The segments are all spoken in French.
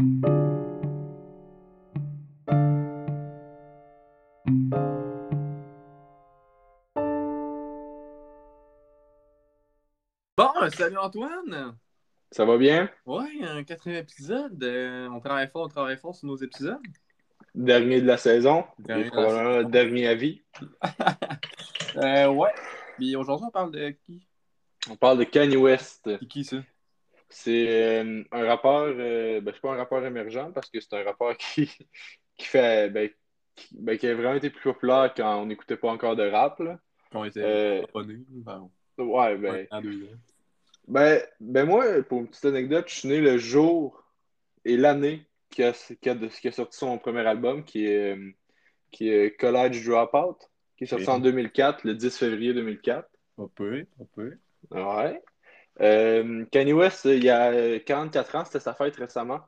Bon, salut Antoine! Ça va bien? Ouais, un quatrième épisode. Euh, on travaille fort, on travaille fort sur nos épisodes. Dernier de la saison. Dernier Et probablement le dernier avis. Euh, ouais. Puis aujourd'hui, on parle de qui? On parle de Kanye West. C'est qui ça? C'est euh, un rappeur, euh, ben, c'est pas un rappeur émergent parce que c'est un rappeur qui, qui fait, ben, qui, ben, qui a vraiment été plus populaire quand on n'écoutait pas encore de rap. là. Qu'on était Euh, abonnés. Ben, Ouais, ben, ben, ben moi, pour une petite anecdote, je suis né le jour et l'année qui a, qui, a, qui a sorti son premier album, qui est, euh, qui est College Dropout, qui est sorti en 2004, le 10 février 2004. On peut, on peut. Ouais. Euh, Kanye West, il y a 44 ans, c'était sa fête récemment.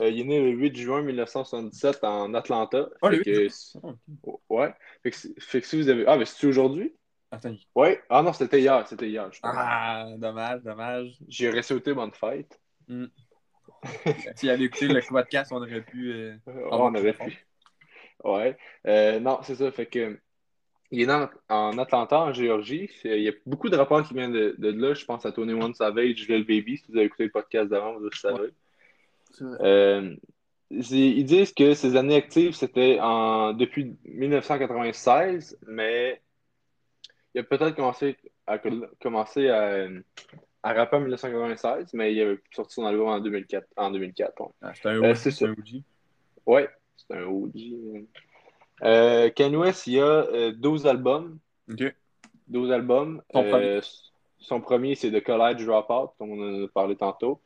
Euh, il est né le 8 juin 1977 en Atlanta. Le Fait 8 que- Ah, ouais. Fait que, si- fait que si vous avez. Ah, mais c'est-tu aujourd'hui? Attends. Ouais. Ah non, c'était hier. C'était hier. je pense. Ah, dommage, dommage. J'ai ressauté bonne fête. S'il avait écouté le podcast, on aurait pu. euh, Oh, Ah, on aurait c'est pu. Ouais. Euh, non, c'est ça. Fait que. Il est en, Atlanta, en Géorgie. Il y a beaucoup de rapports qui viennent de, de là. Je pense à Tony One Savage, Lil Baby. Si vous avez écouté le podcast d'avant, vous le savez. Euh, ils disent que ses années actives, c'était en, depuis 1996, mais il a peut-être commencé à, commencé à, à rapper en 1996, mais il a sorti son album en 2004. En 2004 ouais. Ah, c'est un Euh, OG. c'est c'est ça. un OG. Ouais, c'est un OG. Euh, Kanye West, il y a euh, 12 albums. Ok. 12 albums. Son Euh, premier. son premier, c'est The College Dropout, comme on en a parlé tantôt.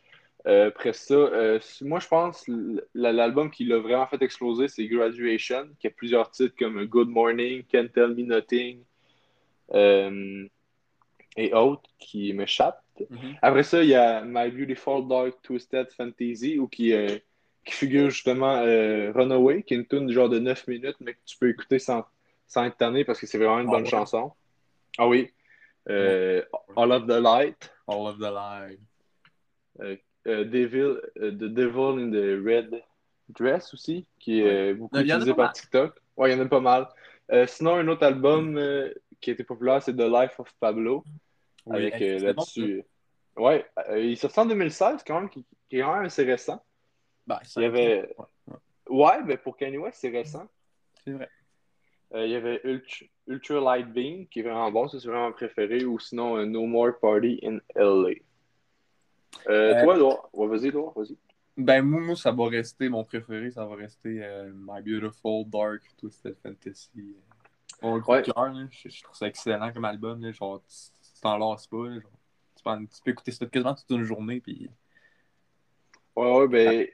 Euh, après ça, euh, moi, je pense l'album qui l'a vraiment fait exploser, c'est Graduation, qui a plusieurs titres comme Good Morning, Can't Tell Me Nothing euh, et autres qui m'échappent. Mhm. Après ça, il y a My Beautiful Dark Twisted Fantasy, où qui, euh, qui figure justement euh, Runaway, qui est une tune genre de 9 minutes, mais que tu peux écouter sans, sans être tanné parce que c'est vraiment une Ah bonne chanson. Ah oui. Euh, All of the Light, All of the live. euh, Devil, The Devil in the Red Dress aussi, qui est beaucoup utilisé par mal. TikTok. Ouais, il y en a pas mal. Sinon, un autre album euh, qui a été populaire, c'est The Life of Pablo. Oui, avec bon, là-dessus. ouais, il sorti en 2016, quand même, qui, qui est quand même assez récent. Ben, ça- Il y avait- Ouais, mais pour Kanye West, c'est récent. c'est vrai. Euh, il y avait Ultra, Ultra Light Beam, qui est vraiment bon, c'est vraiment mon préféré, ou sinon euh, No More Party in LA. Euh, Toi, Edouard, ouais, vas-y, Edouard, vas-y. Ben, moi, ça va rester mon préféré. Ça va rester euh, My Beautiful Dark Twisted Fantasy. Coup Ouais. je, je trouve ça excellent comme album. Là. Genre, tu tu t'en lasses pas. là. Genre, tu, peux, tu peux écouter ça quasiment toute une journée. Puis... Ouais, ouais, ben,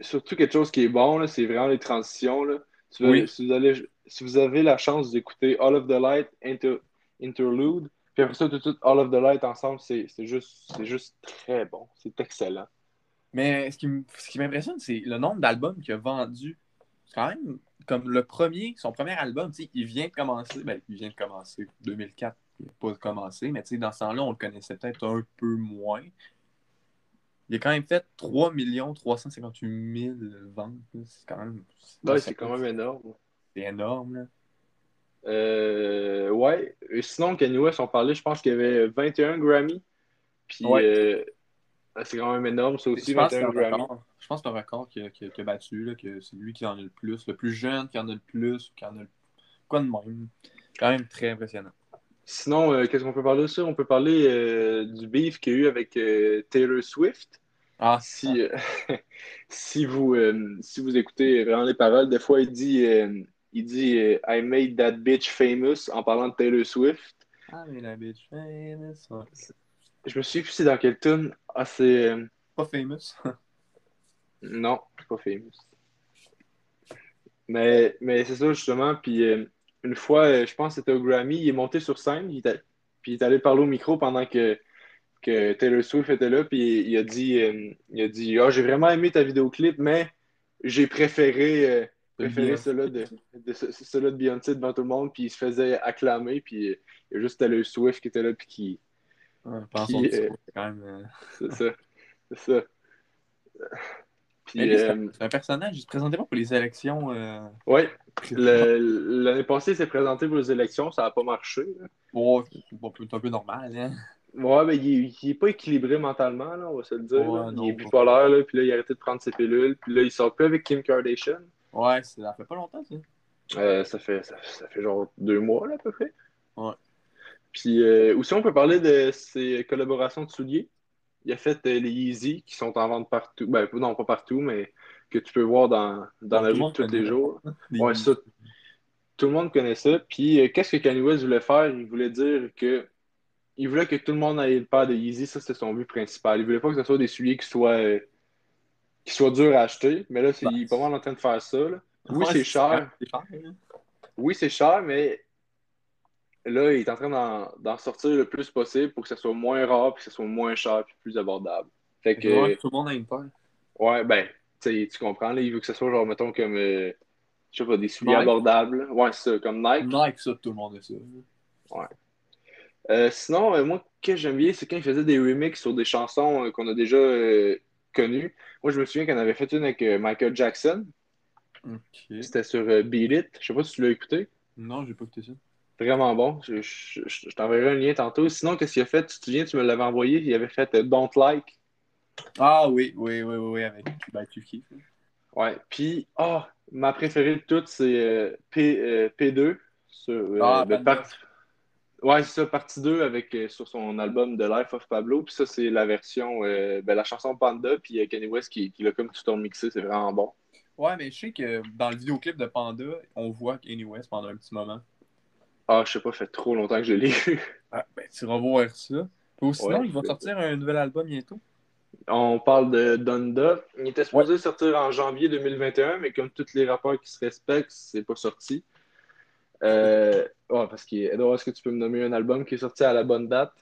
surtout quelque chose qui est bon, c'est vraiment les transitions. Là. Si, vous Oui. avez, si, vous allez- si vous avez la chance d'écouter All of the Light Inter- Interlude, puis après ça, tout de suite, All of the Light ensemble, c'est juste, c'est juste très bon. C'est excellent. Mais ce qui, m- ce qui m'impressionne, c'est le nombre d'albums qu'il a vendu. C'est quand même comme le premier, son premier album, il vient de commencer. Ben, il vient de commencer. 2004, il n'a pas commencé. Mais dans ce temps-là, on le connaissait peut-être un peu moins. Il a quand même fait 3 358 000 ventes. C'est quand même. Ouais, c'est quand même énorme. C'est énorme. Là. Euh, ouais. Et sinon, Kanye West, on parlait, je pense qu'il y avait 21 Grammy. Puis, Ouais. euh, c'est quand même énorme, ça aussi, Je pense que c'est 21 un Grammy. record. Je pense que c'est un record qu'il a, qu'il a- qu'il a battu, là, que c'est lui qui en a le plus. Le plus jeune qui en a le plus, qui en a le... Quoi de même. Quand même très impressionnant. Sinon, euh, qu'est-ce qu'on peut parler de ça? On peut parler euh, du beef qu'il y a eu avec euh, Taylor Swift. Ah, Si, si, vous, si vous écoutez vraiment les paroles, des fois, il dit, il dit I made that bitch famous en parlant de Taylor Swift. Ah, mais la bitch famous. Ouais. Je me souviens plus c'est dans quelle tune. Ah, c'est. Pas famous. Non, pas famous. Mais, mais c'est ça, justement. Puis une fois, euh, je pense que c'était au Grammy, il est monté sur scène, il était- puis il est allé parler au micro pendant que, que Taylor Swift était là, puis il, a dit, euh, il a dit Ah, j'ai vraiment aimé ta vidéoclip, mais j'ai préféré, euh, préféré celui-là de, de, celui de Beyoncé devant tout le monde, puis il se faisait acclamer, puis euh, il y a juste Taylor Swift qui était là, puis qui. Ouais, euh, c'est même. euh, C'est ça. C'est ça. Lui, c'est un, personnage, il se présentait pas pour les élections. Euh... Oui, l'année passée, il s'est présenté pour les élections, ça n'a pas marché. Bon, c'est un peu normal. Hein? Ouais, mais il, il est pas équilibré mentalement, là, on va se le dire. Ouais, non, il est bipolaire, là, puis là, il a arrêté de prendre ses pilules, puis là, il sort plus avec Kim Kardashian. Ouais, ça fait pas longtemps, ça. Euh, ça, fait, ça, ça, fait genre deux mois, là, à peu près. Ouais. Puis euh, aussi, on peut parler de ses collaborations de souliers. Il a fait euh, les Yeezy qui sont en vente partout. Ben, non, pas partout, mais que tu peux voir dans, dans la vie tous les jours. ouais, ça, tout le monde connaît ça. Puis, euh, qu'est-ce que Kanye West voulait faire? Il voulait dire que il voulait que tout le monde ait le paire de Yeezy. Ça, c'était son but principal. Il voulait pas que ce soit des souliers qui soient, euh, qui soient durs à acheter. Mais là, il est pas mal en train de faire ça. Là. Oui, c'est cher. Hein. Oui, c'est cher, mais là, il est en train d'en, sortir le plus possible pour que ce soit moins rare, puis que ce soit moins cher, puis plus abordable. Fait que, tout le monde a une paire. Ouais, ben, tu comprends, là, il veut que ce soit genre, mettons, comme, euh, je sais pas, des souliers abordables. Ouais, c'est ça, comme Nike. Nike, ça, tout le monde a ça. Ouais. Euh, sinon, euh, moi, ce que j'aime bien, c'est quand il faisait des remixes sur des chansons qu'on a déjà connues. Moi, je me souviens qu'on avait fait une avec Michael Jackson. C'était sur Beat It. Je sais pas si tu l'as écouté. Non, j'ai pas écouté ça. Vraiment bon. Je, je, t'enverrai un lien tantôt. Sinon, qu'est-ce qu'il a fait? Tu te souviens, tu me l'avais envoyé. Il avait fait Don't Like. Ah oui, oui, oui, oui, avec ben, tu kiffes. Ouais. Puis, ah, ma préférée de toutes, c'est euh, P, 2 euh, Sur, euh, ah, ben, Ouais, c'est ça, partie 2 avec, sur son album The Life of Pablo. Puis ça, c'est la version, ben, la chanson Panda. Puis Kanye West qui, qui l'a comme tout mixé. C'est vraiment bon. Ouais, mais je sais que dans le vidéoclip de Panda, on voit Kanye West pendant un petit moment. Ah, je sais pas, ça fait trop longtemps que je l'ai lu. Ah, ben, tu vas voir ça. Ou sinon, ils vont sortir un nouvel album bientôt. On parle de Donda. Il était supposé sortir en janvier 2021, mais comme tous les rapports qui se respectent, c'est pas sorti. Euh... Ouais, parce que, Edouard, est-ce que tu peux me nommer un album qui est sorti à la bonne date?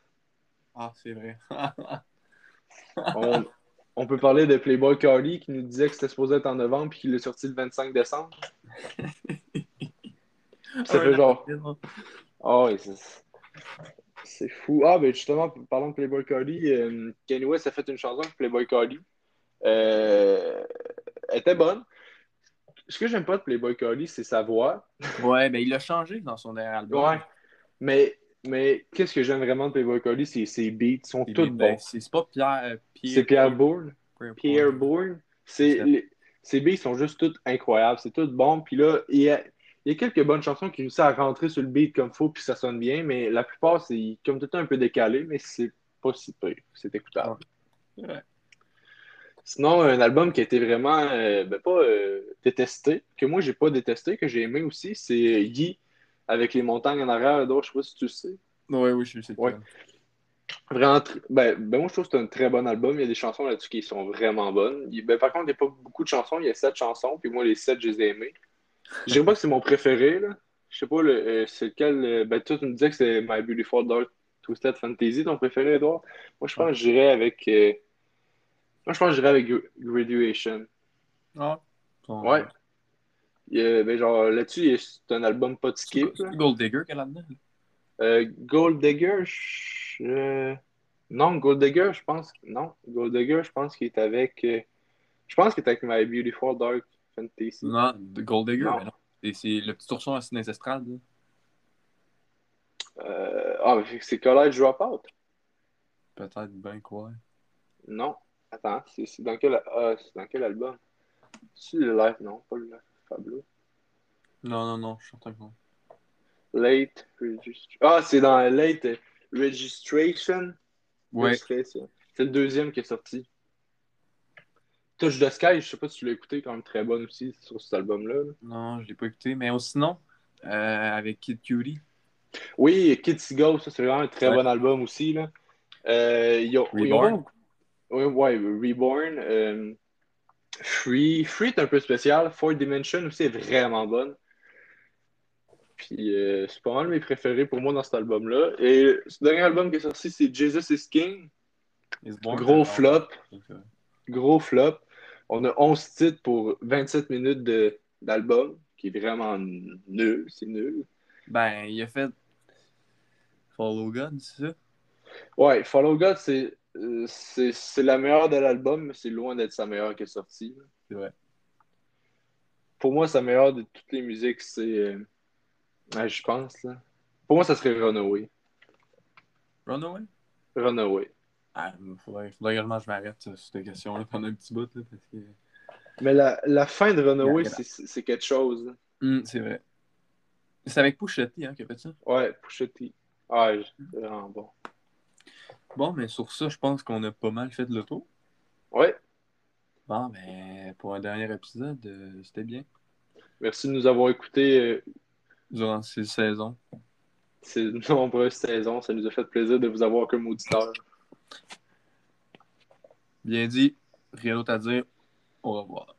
Ah, c'est vrai. on, peut parler de Playboy Cardi qui nous disait que c'était supposé être en novembre puis qu'il est sorti le 25 décembre. ça fait genre. Oui, c'est fou. Ah, ben justement, parlons de Playboy Cardi, euh, Kanye West a fait une chanson avec Playboy Cardi. Euh, elle était bonne. Ce que j'aime pas de Playboy Cardi, c'est sa voix. Ouais, ben il a changé dans son dernier album. Ouais. Mais, mais qu'est-ce que j'aime vraiment de Playboy Cardi, c'est ses beats. sont tous bons. Ben, c'est pas Pierre. Euh, c'est Pierre Bourne. Pierre Bourne. Ses beats sont juste tous incroyables. C'est tout bon. Puis là, il a il y a quelques bonnes chansons qui réussissent à rentrer sur le beat comme faut, puis ça sonne bien, mais la plupart, c'est comme tout un peu décalé, mais c'est pas si peu. C'est écoutable. Sinon, un album qui a été vraiment, euh, ben, pas euh, détesté, que moi, j'ai pas détesté, que j'ai aimé aussi, c'est Yi avec les montagnes en arrière. Donc, je sais pas si tu le sais. Oui, oui, je sais. Ouais. Vraiment, ben, ben, moi, je trouve que c'est un très bon album. Il y a des chansons là-dessus qui sont vraiment bonnes. ben, par contre, il n'y a pas beaucoup de chansons. Il y a sept chansons, puis moi, les sept, je les ai aimées. Je dirais pas que c'est mon préféré, là. Je sais pas, le, euh, c'est lequel. Euh, ben, toi, tu me disais que c'est My Beautiful Dark Twisted Fantasy, ton préféré, Edouard. Moi, je pense que j'irais avec. Euh, moi, je pense que j'irais avec Graduation. Ah. Ouais. ben, genre, là-dessus, c'est un album pas de skip. Gold Digger qu'elle a. Gold Digger, non, Gold Digger, je pense. Non, Gold Digger, je pense qu'il est avec. Je pense qu'il est avec My Beautiful Dark non, Gold Digger, non. non. C'est le petit ourson à Estrade. Euh, ah, c'est College Dropout. Peut-être bien quoi. Non. Attends, c'est dans, quel... Ah, dans quel album? C'est le live, non, pas le live. Fabuleux. Non, non, non, je suis certain que non. Late Registration. Ah, c'est dans Late Registration. Ouais. C'est le deuxième qui est sorti. Touch the Sky, je sais pas si tu l'as écouté, quand même très bonne aussi sur cet album-là. Non, je l'ai pas écouté, mais sinon, euh, avec Kid Cutie. Oui, Kid Seagull, ça c'est vraiment un très bon album aussi. Là. Euh, y a, Reborn. Oui, ouais, Reborn. Euh, Free. Free est un peu spécial. Four Dimension aussi est vraiment bonne. Puis euh, c'est pas mal mes préférés pour moi dans cet album-là. Et ce dernier album qui est sorti, c'est Jesus is King. Gros flop. Gros flop. On a 11 titres pour 27 minutes d'album, qui est vraiment nul. C'est nul. Ben, il a fait Follow God, c'est ça? Ouais, Follow God, c'est la meilleure de l'album, mais c'est loin d'être sa meilleure qui est sortie. C'est vrai. Pour moi, sa meilleure de toutes les musiques, c'est. euh, ouais, je pense, là. Pour moi, ça serait Runaway. Runaway? Runaway. Ah, faudrait, faudrait également que je m'arrête sur cette question-là pendant un petit bout, là, parce que... Mais la, la fin de Runaway, c'est quelque chose. Hum, c'est vrai. C'est avec T, hein, qui a fait ça? Ouais, T. Ah, c'est vraiment bon. Bon, mais sur ça, je pense qu'on a pas mal fait le tour. Ouais, Bon, ben, pour un dernier épisode, euh, c'était bien. merci de nous avoir écoutés euh, Durant ces saisons. ces nombreuses saisons. Ça nous a fait plaisir de vous avoir comme auditeur. Bien dit. Rien d'autre à dire. Au revoir.